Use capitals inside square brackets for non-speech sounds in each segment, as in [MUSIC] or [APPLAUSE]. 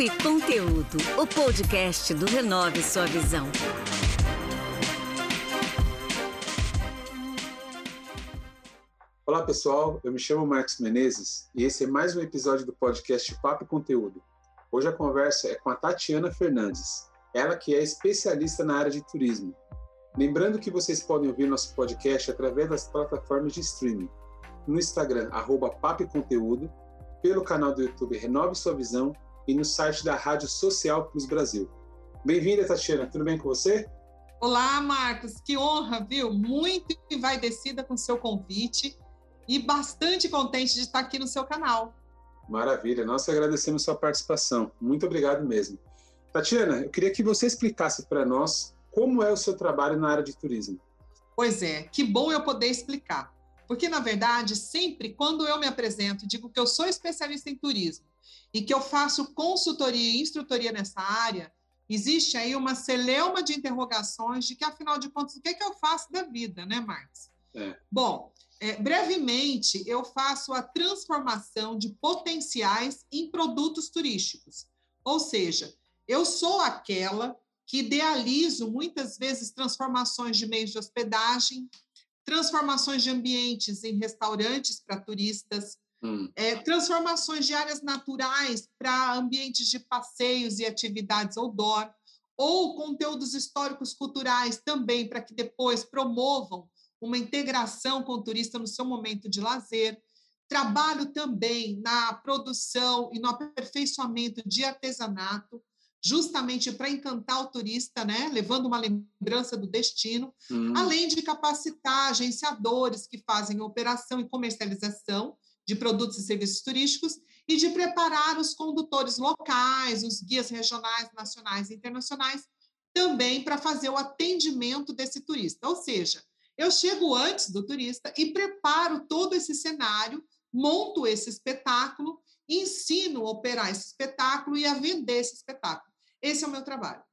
Papo e Conteúdo, o podcast do Renove Sua Visão. Olá pessoal, eu me chamo Marcos Menezes e esse é mais um episódio do podcast Papo e Conteúdo. Hoje a conversa é com a Tatiana Fernandes, ela que é especialista na área de turismo. Lembrando que vocês podem ouvir nosso podcast através das plataformas de streaming, no Instagram, arroba Conteúdo, pelo canal do YouTube Renove Sua Visão e no site da Rádio Social Plus Brasil. Bem-vinda, Tatiana, tudo bem com você? Olá, Marcos, que honra, viu? Muito envaidecida com o seu convite e bastante contente de estar aqui no seu canal. Maravilha, nós agradecemos sua participação. Muito obrigado mesmo. Tatiana, eu queria que você explicasse para nós como é o seu trabalho na área de turismo. Pois é, que bom eu poder explicar. Porque, na verdade, sempre quando eu me apresento digo que eu sou especialista em turismo e que eu faço consultoria e instrutoria nessa área, existe aí uma celeuma de interrogações de que, afinal de contas, o que, é que eu faço da vida, né, Marcos? É. Bom, é, brevemente, eu faço a transformação de potenciais em produtos turísticos. Ou seja, eu sou aquela que idealizo muitas vezes transformações de meios de hospedagem, transformações de ambientes em restaurantes para turistas, hum. é, transformações de áreas naturais para ambientes de passeios e atividades outdoor, ou conteúdos históricos culturais também para que depois promovam uma integração com o turista no seu momento de lazer. Trabalho também na produção e no aperfeiçoamento de artesanato, justamente para encantar o turista, né, levando uma lembrança do destino, hum. além de capacitar agenciadores que fazem operação e comercialização de produtos e serviços turísticos e de preparar os condutores locais, os guias regionais, nacionais e internacionais, também para fazer o atendimento desse turista. Ou seja, eu chego antes do turista e preparo todo esse cenário, monto esse espetáculo, ensino a operar esse espetáculo e a vender esse espetáculo. Esse é o meu trabalho.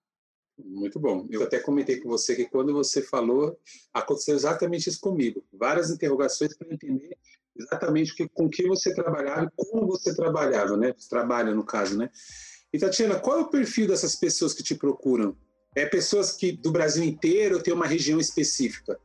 Muito bom. Eu até comentei com você que quando você falou, aconteceu exatamente isso comigo. Várias interrogações para entender exatamente que, com que você trabalhava e como você trabalhava, né? Trabalha, no caso, né? E, Tatiana, qual é o perfil dessas pessoas que te procuram? É pessoas que do Brasil inteiro ou tem uma região específica?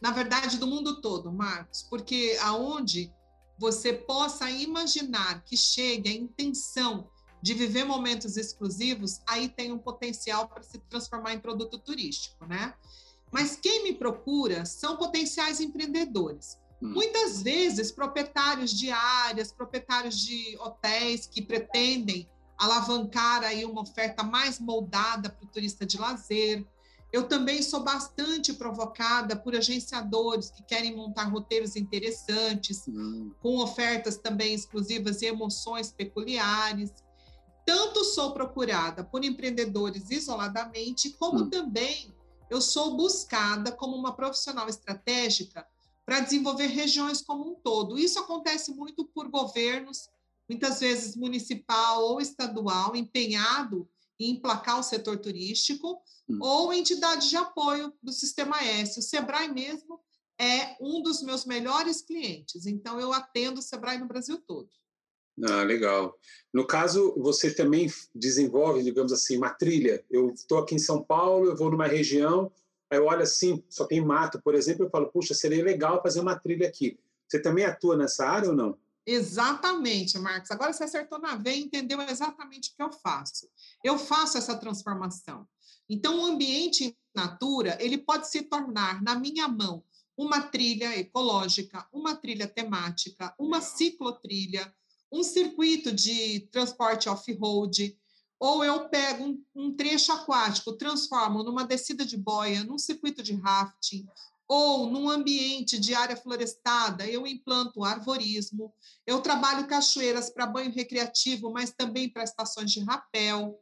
Na verdade, do mundo todo, Marcos, porque aonde você possa imaginar que chegue a intenção de viver momentos exclusivos, aí tem um potencial para se transformar em produto turístico, né? Mas quem me procura são potenciais empreendedores. Hum. Muitas vezes, proprietários de áreas, proprietários de hotéis que pretendem alavancar aí uma oferta mais moldada para o turista de lazer. Eu também sou bastante provocada por agenciadores que querem montar roteiros interessantes, hum. com ofertas também exclusivas e emoções peculiares tanto sou procurada por empreendedores isoladamente, como hum. também eu sou buscada como uma profissional estratégica para desenvolver regiões como um todo. Isso acontece muito por governos, muitas vezes municipal ou estadual, empenhado em emplacar o setor turístico, hum. ou entidades de apoio do Sistema S. O Sebrae mesmo é um dos meus melhores clientes, então eu atendo o Sebrae no Brasil todo. Ah, legal. No caso, você também desenvolve, digamos assim, uma trilha. Eu estou aqui em São Paulo, eu vou numa região, aí eu olho assim, só tem mato, por exemplo, eu falo, puxa, seria legal fazer uma trilha aqui. Você também atua nessa área ou não? Exatamente, Marcos. Agora você acertou na veia e entendeu exatamente o que eu faço. Eu faço essa transformação. Então, o ambiente natura, ele pode se tornar, na minha mão, uma trilha ecológica, uma trilha temática, uma ciclotrilha, um circuito de transporte off-road, ou eu pego um, um, trecho aquático, transformo numa descida de boia, num circuito de rafting, ou num ambiente de área florestada, eu implanto arvorismo, eu trabalho cachoeiras para banho recreativo, mas também para estações de rapel,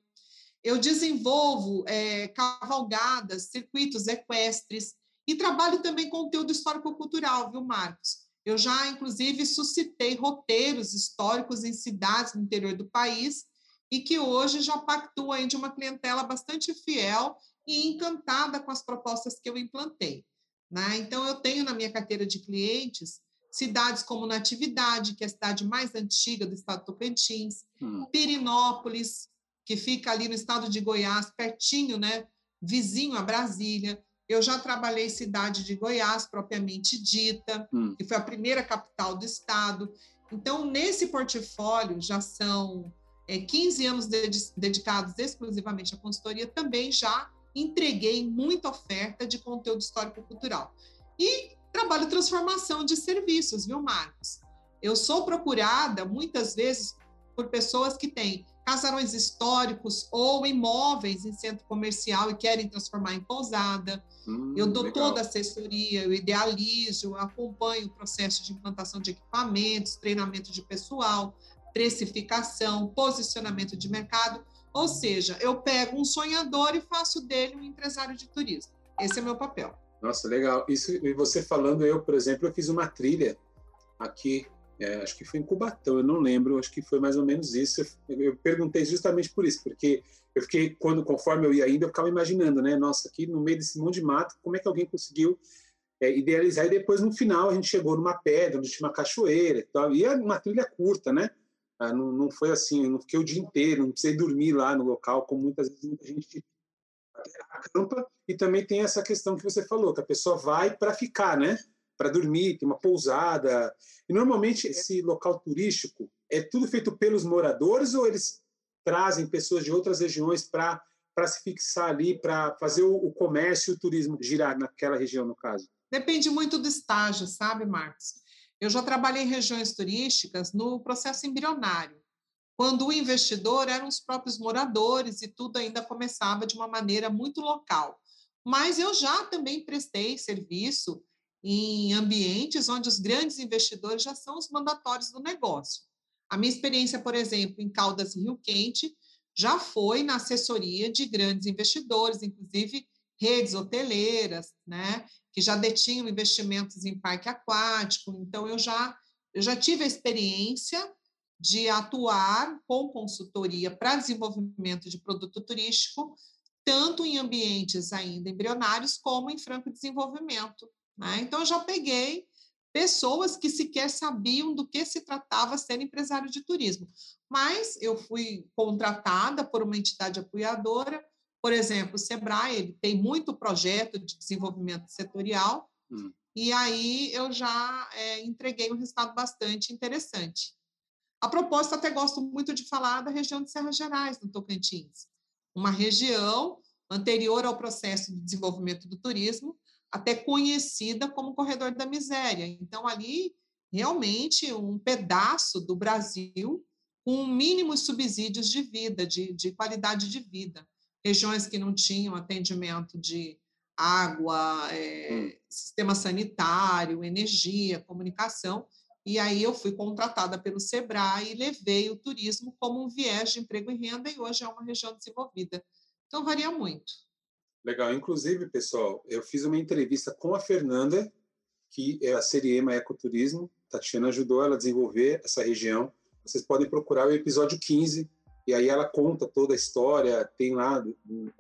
eu desenvolvo é, cavalgadas, circuitos equestres, e trabalho também conteúdo histórico-cultural, viu, Marcos? Eu já, inclusive, suscitei roteiros históricos em cidades no interior do país e que hoje já pactuam de uma clientela bastante fiel e encantada com as propostas que eu implantei. Né? Então, eu tenho na minha carteira de clientes cidades como Natividade, que é a cidade mais antiga do estado do Tocantins, hum. Pirinópolis, que fica ali no estado de Goiás, pertinho, né, vizinho a Brasília. Eu já trabalhei cidade de Goiás, propriamente dita, hum. que foi a primeira capital do estado. Então, nesse portfólio, já são é, 15 anos de, dedicados exclusivamente à consultoria, também já entreguei muita oferta de conteúdo histórico-cultural. E trabalho transformação de serviços, viu, Marcos? Eu sou procurada muitas vezes por pessoas que têm casarões históricos ou imóveis em centro comercial e querem transformar em pousada. Hum, eu dou legal. toda a assessoria, eu idealizo, acompanho o processo de implantação de equipamentos, treinamento de pessoal, precificação, posicionamento de mercado. Ou seja, eu pego um sonhador e faço dele um empresário de turismo. Esse é meu papel. Nossa, legal. Isso, e você falando, eu, por exemplo, eu fiz uma trilha aqui é, acho que foi em Cubatão, eu não lembro, acho que foi mais ou menos isso. Eu, eu, perguntei justamente por isso, porque eu fiquei, quando conforme eu ia indo, eu ficava imaginando, né? Nossa, aqui no meio desse monte de mato, como é que alguém conseguiu é, idealizar? E depois, no final, a gente chegou numa pedra, onde tinha uma cachoeira e tal, e é uma trilha curta, né? Ah, não, não foi assim, não fiquei o dia inteiro, não precisei dormir lá no local, como muitas vezes muita gente acampa. E também tem essa questão que você falou, que a pessoa vai para ficar, né? para dormir, tem uma pousada. E normalmente esse local turístico é tudo feito pelos moradores ou eles trazem pessoas de outras regiões para para se fixar ali, para fazer o, o, comércio e o turismo girar naquela região, no caso? Depende muito do estágio, sabe, Marcos? Eu já trabalhei em regiões turísticas no processo embrionário, quando o investidor eram os próprios moradores e tudo ainda começava de uma maneira muito local. Mas eu já também prestei serviço em ambientes onde os grandes investidores já são os mandatórios do negócio. A minha experiência, por exemplo, em Caldas e Rio Quente, já foi na assessoria de grandes investidores, inclusive redes hoteleiras, né, que já detinham investimentos em parque aquático. Então, eu já, eu já tive a experiência de atuar com consultoria para desenvolvimento de produto turístico, tanto em ambientes ainda embrionários, como em franco desenvolvimento, né? Então, eu já peguei pessoas que sequer sabiam do que se tratava ser empresário de turismo. Mas eu fui contratada por uma entidade apoiadora, por exemplo, o Sebrae, ele tem muito projeto de desenvolvimento setorial, hum. e aí eu já é, entreguei um resultado bastante interessante. A propósito, até gosto muito de falar da região de Serras Gerais, no Tocantins, uma região anterior ao processo de desenvolvimento do turismo, até conhecida como corredor da miséria. Então, ali, realmente, um pedaço do Brasil com mínimos subsídios de vida, de, de qualidade de vida. Regiões que não tinham atendimento de água, é, sistema sanitário, energia, comunicação. E aí eu fui contratada pelo Sebrae e levei o turismo como um viés de emprego e renda, e hoje é uma região desenvolvida. Então, varia muito. Legal. Inclusive, pessoal, eu fiz uma entrevista com a Fernanda, que é a Seriema Ecoturismo. Tatiana ajudou ela a desenvolver essa região. Vocês podem procurar o episódio 15, e aí ela conta toda a história. Tem lá,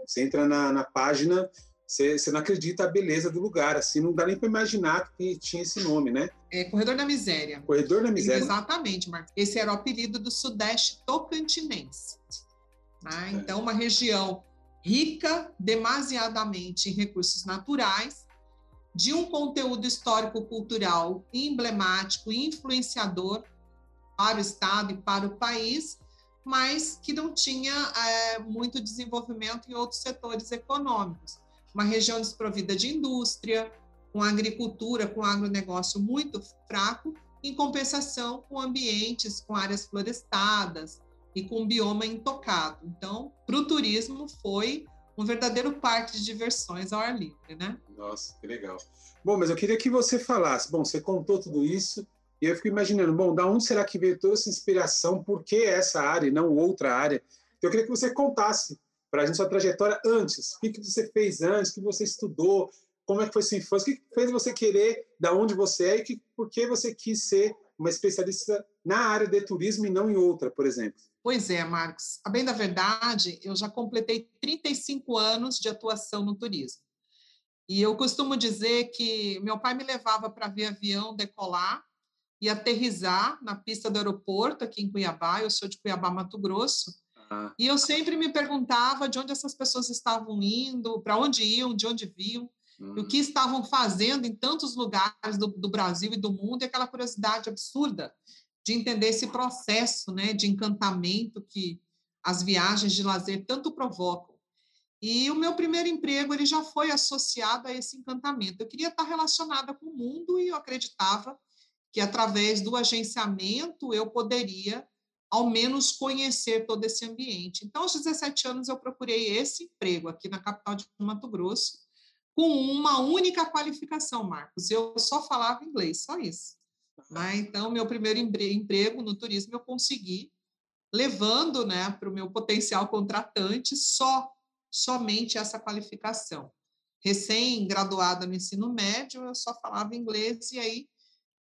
você entra na, na página, você, você, não acredita a beleza do lugar, assim, não dá nem para imaginar que tinha esse nome, né? É Corredor da Miséria. Corredor da Miséria. Exatamente, Marcos. Esse era o apelido do Sudeste Tocantinense. Né? Então, uma região rica demasiadamente em recursos naturais, de um conteúdo histórico-cultural emblemático e influenciador para o Estado e para o país, mas que não tinha é, muito desenvolvimento em outros setores econômicos. Uma região desprovida de indústria, com agricultura, com agronegócio muito fraco, em compensação com ambientes, com áreas florestadas, e com bioma intocado. Então, para o turismo foi um verdadeiro parque de diversões ao ar livre, né? Nossa, que legal. Bom, mas eu queria que você falasse. Bom, você contou tudo isso e eu fico imaginando, bom, da onde será que veio toda essa inspiração? Por que essa área e não outra área? Então, eu queria que você contasse para a gente sua trajetória antes. O que, que você fez antes? O que você estudou? Como é que foi sua infância? O que fez você querer da onde você é e que, por que você quis ser uma especialista na área de turismo e não em outra, por exemplo? Pois é, Marcos. A bem da verdade, eu já completei 35 anos de atuação no turismo. E eu costumo dizer que meu pai me levava para ver avião decolar e aterrizar na pista do aeroporto aqui em Cuiabá. Eu sou de Cuiabá, Mato Grosso. Ah. E eu sempre me perguntava de onde essas pessoas estavam indo, para onde iam, de onde viam, hum. o que estavam fazendo em tantos lugares do, do, Brasil e do mundo, e aquela curiosidade absurda de entender esse processo né, de encantamento que as viagens de lazer tanto provocam. E o meu primeiro emprego ele já foi associado a esse encantamento. Eu queria estar relacionada com o mundo e eu acreditava que através do agenciamento eu poderia ao menos conhecer todo esse ambiente. Então, aos 17 anos eu procurei esse emprego aqui na capital de Mato Grosso com uma única qualificação, Marcos. Eu só falava inglês, só isso. Né? Então, meu primeiro emprego no turismo eu consegui levando né, para o meu potencial contratante só somente essa qualificação. Recém-graduada no ensino médio, eu só falava inglês e aí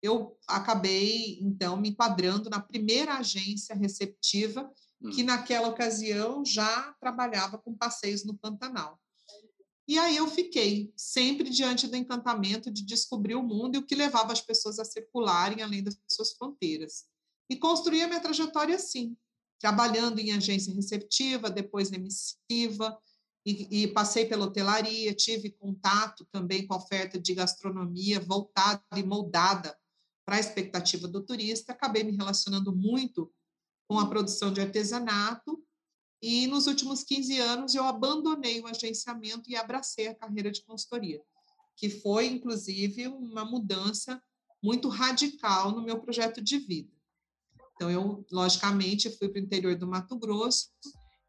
eu acabei, então, me enquadrando na primeira agência receptiva, que hum. naquela ocasião já trabalhava com passeios no Pantanal. E aí eu fiquei sempre diante do encantamento de descobrir o mundo e o que levava as pessoas a circularem além das suas fronteiras. E construí a minha trajetória assim, trabalhando em agência receptiva, depois emissiva, e, e, passei pela hotelaria, tive contato também com a oferta de gastronomia voltada e moldada para a expectativa do turista, acabei me relacionando muito com a produção de artesanato e nos últimos 15 anos eu abandonei o agenciamento e abracei a carreira de consultoria, que foi inclusive uma mudança muito radical no meu projeto de vida. Então eu, logicamente, fui para o interior do Mato Grosso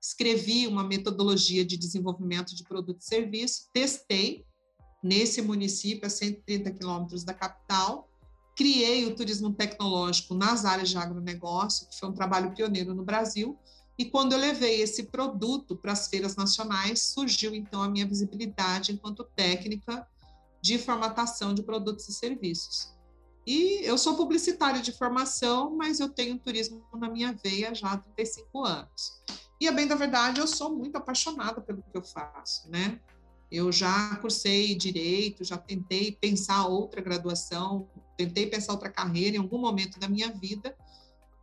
escrevi uma metodologia de desenvolvimento de produto e serviço, testei nesse município, a 130 quilômetros da capital, criei o turismo tecnológico nas áreas de agronegócio, que foi um trabalho pioneiro no Brasil, e quando eu levei esse produto para as feiras nacionais, surgiu então a minha visibilidade enquanto técnica de formatação de produtos e serviços. E eu sou publicitária de formação, mas eu tenho turismo na minha veia já há 35 anos. E a bem da verdade, eu sou muito apaixonada pelo que eu faço, né? Eu já cursei direito, já tentei pensar outra graduação, tentei pensar outra carreira em algum momento da minha vida,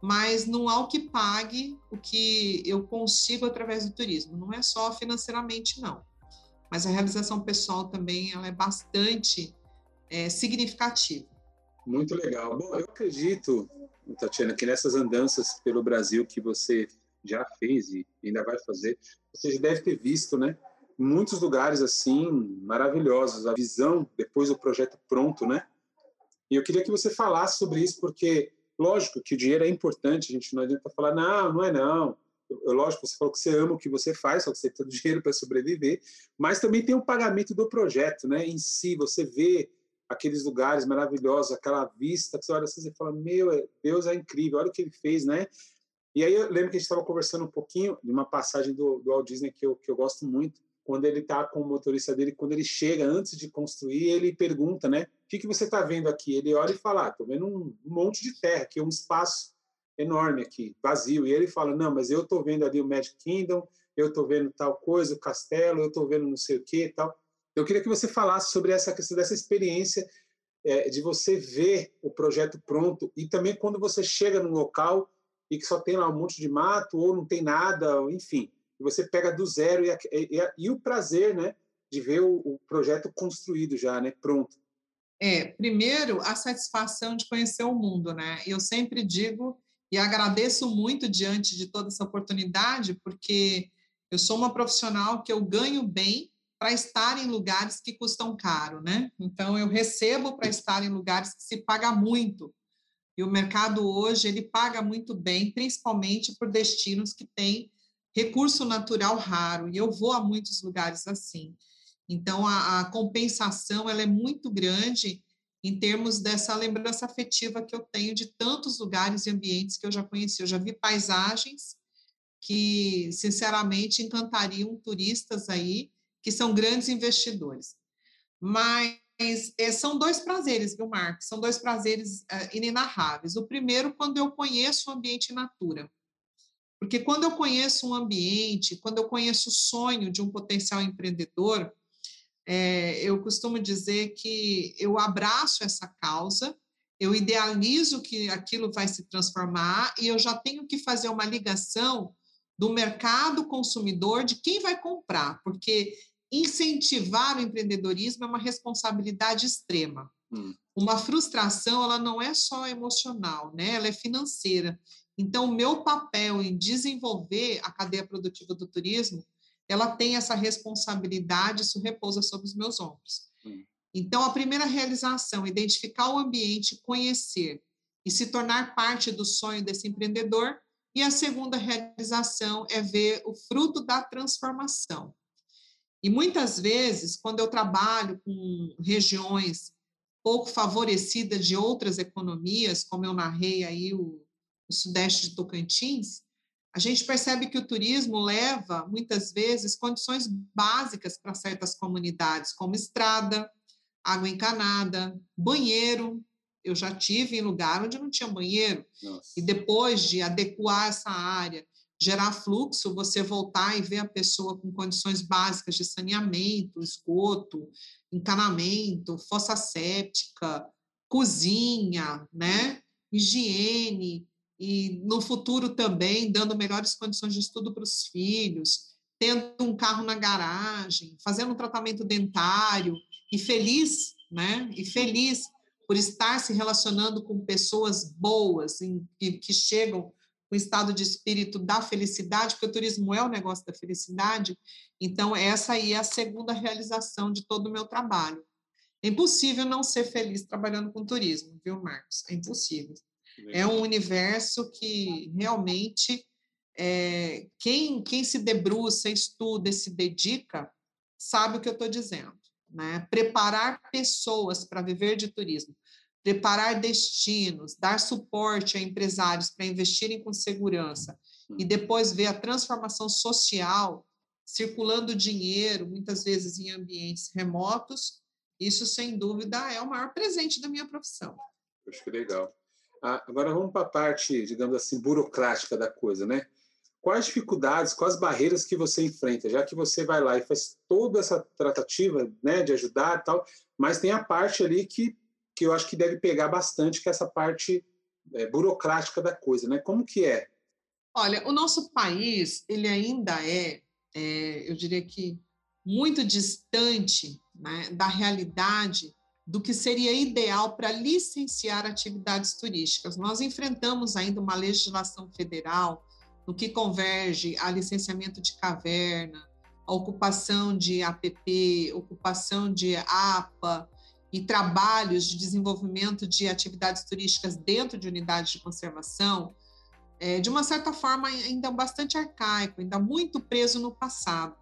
mas não há o que pague o que eu consigo através do turismo. Não é só financeiramente, não. Mas a realização pessoal também ela é bastante é, significativa. Muito legal. Bom, eu acredito, Tatiana, que nessas andanças pelo Brasil que você já fez e ainda vai fazer, você já deve ter visto, né? Muitos lugares assim maravilhosos, a visão depois do projeto pronto, né? E eu queria que você falasse sobre isso, porque lógico que o dinheiro é importante, a gente não adianta falar, não, não é não. Eu, lógico, você falou que você ama o que você faz, só que você do [LAUGHS] dinheiro para sobreviver, mas também tem o pagamento do projeto, né? Em si, você vê aqueles lugares maravilhosos, aquela vista, que você olha assim e fala, meu, é, Deus é incrível, olha o que ele fez, né? E aí eu lembro que a gente estava conversando um pouquinho de uma passagem do, do Walt Disney que eu, que eu gosto muito, quando ele está com o motorista dele, quando ele chega antes de construir, ele pergunta, né? O que, que você está vendo aqui? Ele olha e fala, estou ah, vendo um, monte de terra aqui, um espaço enorme aqui, vazio. E ele fala, não, mas eu estou vendo ali o Magic Kingdom, eu estou vendo tal coisa, o castelo, eu estou vendo não sei o que tal. Eu queria que você falasse sobre essa questão dessa experiência é, de você ver o projeto pronto e também quando você chega no local e que só tem lá um monte de mato ou não tem nada, enfim. E você pega do zero e, e, e o prazer, né, de ver o, o, projeto construído já, né, pronto. É, primeiro a satisfação de conhecer o mundo, né? Eu sempre digo e agradeço muito diante de toda essa oportunidade, porque eu sou uma profissional que eu ganho bem para estar em lugares que custam caro, né? Então eu recebo para estar em lugares que se paga muito e o mercado hoje ele paga muito bem, principalmente por destinos que têm recurso natural raro. E eu vou a muitos lugares assim. Então a, a compensação ela é muito grande em termos dessa lembrança afetiva que eu tenho de tantos lugares e ambientes que eu já conheci. Eu já vi paisagens que, sinceramente, encantariam turistas aí, que são grandes investidores. Mas é, são dois prazeres, viu, Marcos? São dois prazeres é, inenarráveis. O primeiro, quando eu conheço o ambiente natura. Porque quando eu conheço um ambiente, quando eu conheço o sonho de um potencial empreendedor, é, eu costumo dizer que eu abraço essa causa, eu idealizo que aquilo vai se transformar e eu já tenho que fazer uma ligação do mercado consumidor, de quem vai comprar, porque incentivar o empreendedorismo é uma responsabilidade extrema. Hum. Uma frustração, ela não é só emocional, né? Ela é financeira. Então, o meu papel em desenvolver a cadeia produtiva do turismo, ela tem essa responsabilidade, isso repousa sobre os meus ombros. Hum. Então, a primeira realização, identificar o ambiente, conhecer e se tornar parte do sonho desse empreendedor. E a segunda realização é ver o fruto da transformação. E muitas vezes, quando eu trabalho com regiões pouco favorecidas de outras economias, como eu narrei aí o, o sudeste de Tocantins, a gente percebe que o turismo leva, muitas vezes, condições básicas para certas comunidades, como estrada, água encanada, banheiro. Eu já tive em lugar onde não tinha banheiro. Nossa. E depois de adequar essa área, gerar fluxo, você voltar e ver a pessoa com condições básicas de saneamento, esgoto, encanamento, fossa séptica, cozinha, né? higiene, e no futuro também dando melhores condições de estudo para os filhos, tendo um carro na garagem, fazendo um tratamento dentário e feliz, né? E feliz por estar se relacionando com pessoas boas, em, que, que chegam com estado de espírito da felicidade, porque o turismo é o negócio da felicidade. Então, essa aí é a segunda realização de todo o meu trabalho. É impossível não ser feliz trabalhando com turismo, viu, Marcos? É impossível. É um universo que realmente é, quem, quem se debruça, estuda e se dedica, sabe o que eu estou dizendo. Né? Preparar pessoas para viver de turismo, preparar destinos, dar suporte a empresários para investirem com segurança e depois ver a transformação social circulando dinheiro, muitas vezes em ambientes remotos, isso sem dúvida é o maior presente da minha profissão. Acho que legal. Agora vamos para a parte, digamos assim, burocrática da coisa, né? Quais dificuldades, quais barreiras que você enfrenta, já que você vai lá e faz toda essa tratativa, né, de ajudar e tal, mas tem a parte ali que que eu acho que deve pegar bastante, que é essa parte é, burocrática da coisa, né? Como que é? Olha, o nosso país, ele ainda é, é eu diria que, muito distante né, da realidade do que seria ideal para licenciar atividades turísticas. Nós enfrentamos ainda uma legislação federal no que converge a licenciamento de caverna, a ocupação de APP, ocupação de APA, e trabalhos de desenvolvimento de atividades turísticas dentro de unidades de conservação, é, de uma certa forma, ainda bastante arcaico, ainda muito preso no passado.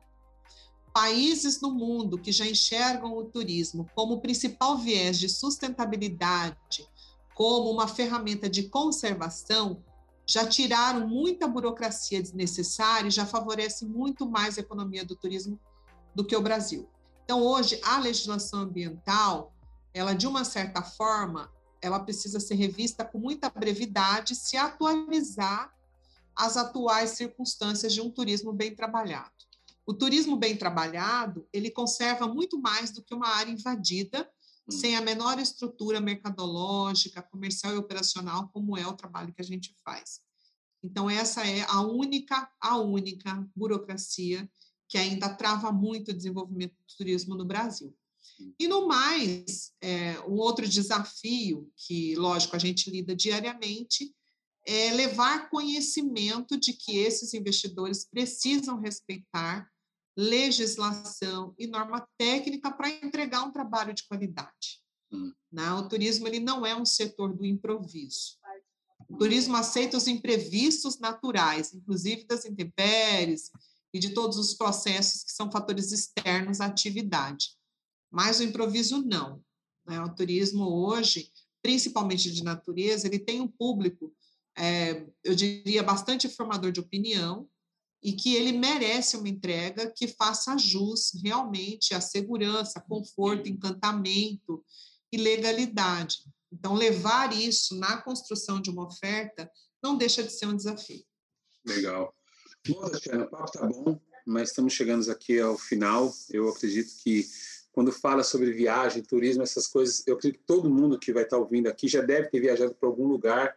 Países no mundo que já enxergam o turismo como principal viés de sustentabilidade, como uma ferramenta de conservação, já tiraram muita burocracia desnecessária e já favorece muito mais a economia do turismo do que o Brasil. Então, hoje, a legislação ambiental ela de uma certa forma, ela precisa ser revista com muita brevidade, se atualizar às atuais circunstâncias de um turismo bem trabalhado. O turismo bem trabalhado, ele conserva muito mais do que uma área invadida, hum. sem a menor estrutura mercadológica, comercial e operacional, como é o trabalho que a gente faz. Então essa é a única, a única burocracia que ainda trava muito o desenvolvimento do turismo no Brasil. E no mais, é, um outro desafio que, lógico, a gente lida diariamente é levar conhecimento de que esses investidores precisam respeitar legislação e norma técnica para entregar um trabalho de qualidade. Hum. Né? O turismo ele não é um setor do improviso. O turismo aceita os imprevistos naturais, inclusive das intempéries e de todos os processos que são fatores externos à atividade. Mas o improviso não. Né? O turismo hoje, principalmente de natureza, ele tem um público, é, eu diria, bastante formador de opinião e que ele merece uma entrega que faça jus realmente à segurança, conforto, encantamento e legalidade. Então, levar isso na construção de uma oferta não deixa de ser um desafio. Legal. Bom, Tatiana, o papo está bom, mas estamos chegando aqui ao final. Eu acredito que quando fala sobre viagem, turismo, essas coisas, eu acredito que todo mundo que vai estar ouvindo aqui já deve ter viajado para algum lugar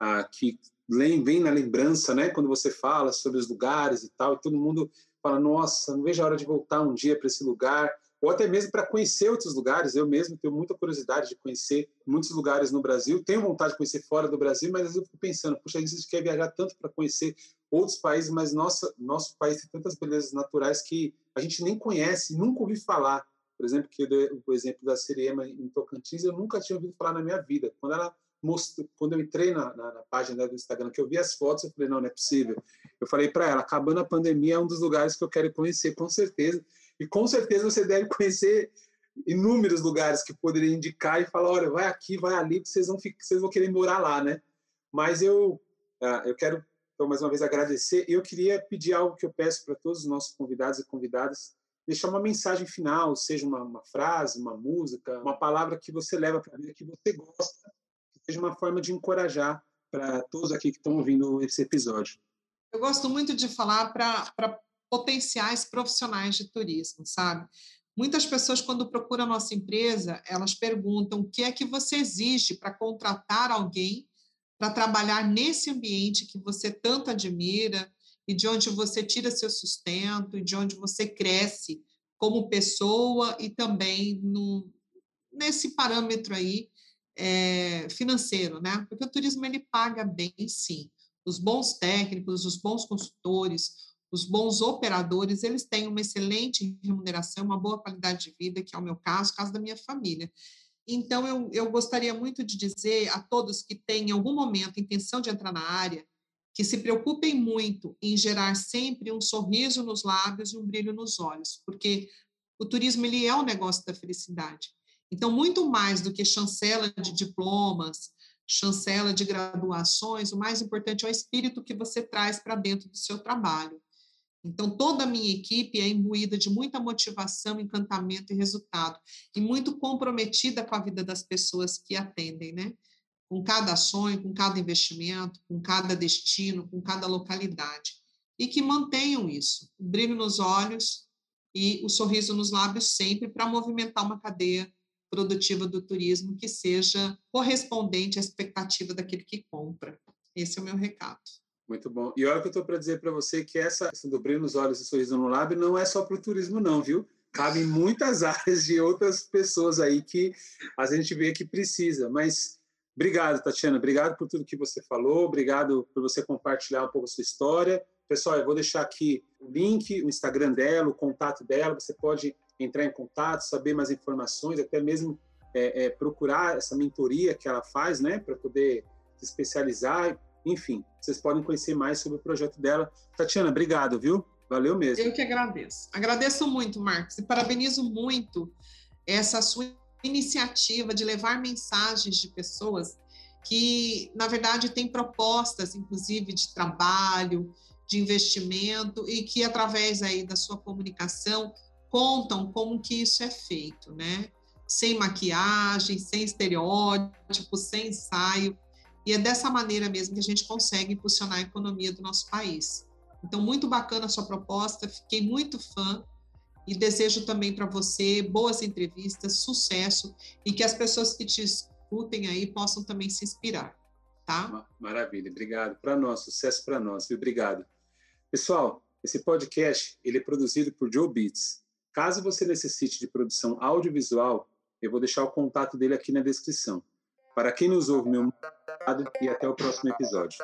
ah, que vem na lembrança, né? Quando você fala sobre os lugares e tal, e todo mundo fala, nossa, não vejo a hora de voltar um dia para esse lugar, ou até mesmo para conhecer outros lugares. Eu mesmo tenho muita curiosidade de conhecer muitos lugares no Brasil, tenho vontade de conhecer fora do Brasil, mas eu fico pensando, puxa, a gente quer viajar tanto para conhecer outros países, mas nossa, nosso país tem tantas belezas naturais que a gente nem conhece, nunca ouvi falar. Por exemplo, que o exemplo da Siriema em Tocantins, eu nunca tinha ouvido falar na minha vida. Quando ela mostrou, quando eu entrei na, na, na página do Instagram, que eu vi as fotos, eu falei, não, não é possível. Eu falei para ela, acabando a pandemia, é um dos lugares que eu quero conhecer, com certeza. E com certeza você deve conhecer inúmeros lugares que poderia indicar e falar, olha, vai aqui, vai ali, vocês vão, vocês vão querer morar lá, né? Mas eu, ah, eu quero, então, mais uma vez, agradecer. E eu queria pedir algo que eu peço para todos os nossos convidados e convidadas, deixar uma mensagem final, seja uma, uma frase, uma música, uma palavra que você leva para a vida, que você gosta, que seja uma forma de encorajar para todos aqui que estão ouvindo esse episódio. Eu gosto muito de falar para potenciais profissionais de turismo, sabe? Muitas pessoas, quando procuram a nossa empresa, elas perguntam o que é que você exige para contratar alguém para trabalhar nesse ambiente que você tanto admira e de onde você tira seu sustento e de onde você cresce como pessoa e também no, nesse parâmetro aí é, financeiro, né? Porque o turismo ele paga bem, sim. Os bons técnicos, os bons consultores, os bons operadores, eles têm uma excelente remuneração, uma boa qualidade de vida, que é o meu caso, caso da minha família. Então, eu, eu gostaria muito de dizer a todos que têm, em algum momento, intenção de entrar na área, que se preocupem muito em gerar sempre um sorriso nos lábios e um brilho nos olhos, porque o turismo ele é o negócio da felicidade. Então, muito mais do que chancela de diplomas, chancela de graduações, o mais importante é o espírito que você traz para dentro do seu trabalho. Então, toda a minha equipe é imbuída de muita motivação, encantamento e resultado, e muito comprometida com a vida das pessoas que atendem, né? com cada sonho, com cada investimento, com cada destino, com cada localidade. E que mantenham isso, o brilho nos olhos e o sorriso nos lábios sempre para movimentar uma cadeia produtiva do turismo que seja correspondente à expectativa daquele que compra. Esse é o meu recado. Muito bom. E olha que eu estou para dizer para você que essa questão do brilho nos olhos e sorriso no lábio não é só para o turismo, não, viu? Cabe em muitas [LAUGHS] áreas de outras pessoas aí que a gente vê que precisa. Mas Obrigado, Tatiana. Obrigado por tudo que você falou. Obrigado por você compartilhar um pouco a sua história. Pessoal, eu vou deixar aqui o link, o Instagram dela, o contato dela. Você pode entrar em contato, saber mais informações, até mesmo é, é, procurar essa mentoria que ela faz, né, para poder se especializar. Enfim, vocês podem conhecer mais sobre o projeto dela. Tatiana, obrigado, viu? Valeu mesmo. Eu que agradeço. Agradeço muito, Marcos, e parabenizo muito essa sua iniciativa de levar mensagens de pessoas que, na verdade, têm propostas, inclusive, de trabalho, de investimento, e que, através aí da sua comunicação, contam como que isso é feito, né? Sem maquiagem, sem estereótipo, sem ensaio. E é dessa maneira mesmo que a gente consegue impulsionar a economia do nosso país. Então, muito bacana a sua proposta, fiquei muito fã e desejo também para você boas entrevistas, sucesso e que as pessoas que te escutem aí possam também se inspirar, tá? Maravilha, obrigado. Para nós, sucesso para nós, obrigado. Pessoal, esse podcast ele é produzido por Joe Beats. Caso você necessite de produção audiovisual, eu vou deixar o contato dele aqui na descrição. Para quem nos ouve, meu obrigado e até o próximo episódio.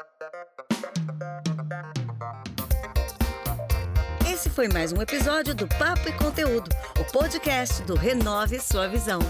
Esse foi mais um episódio do Papo e Conteúdo, o podcast do Renove Sua Visão.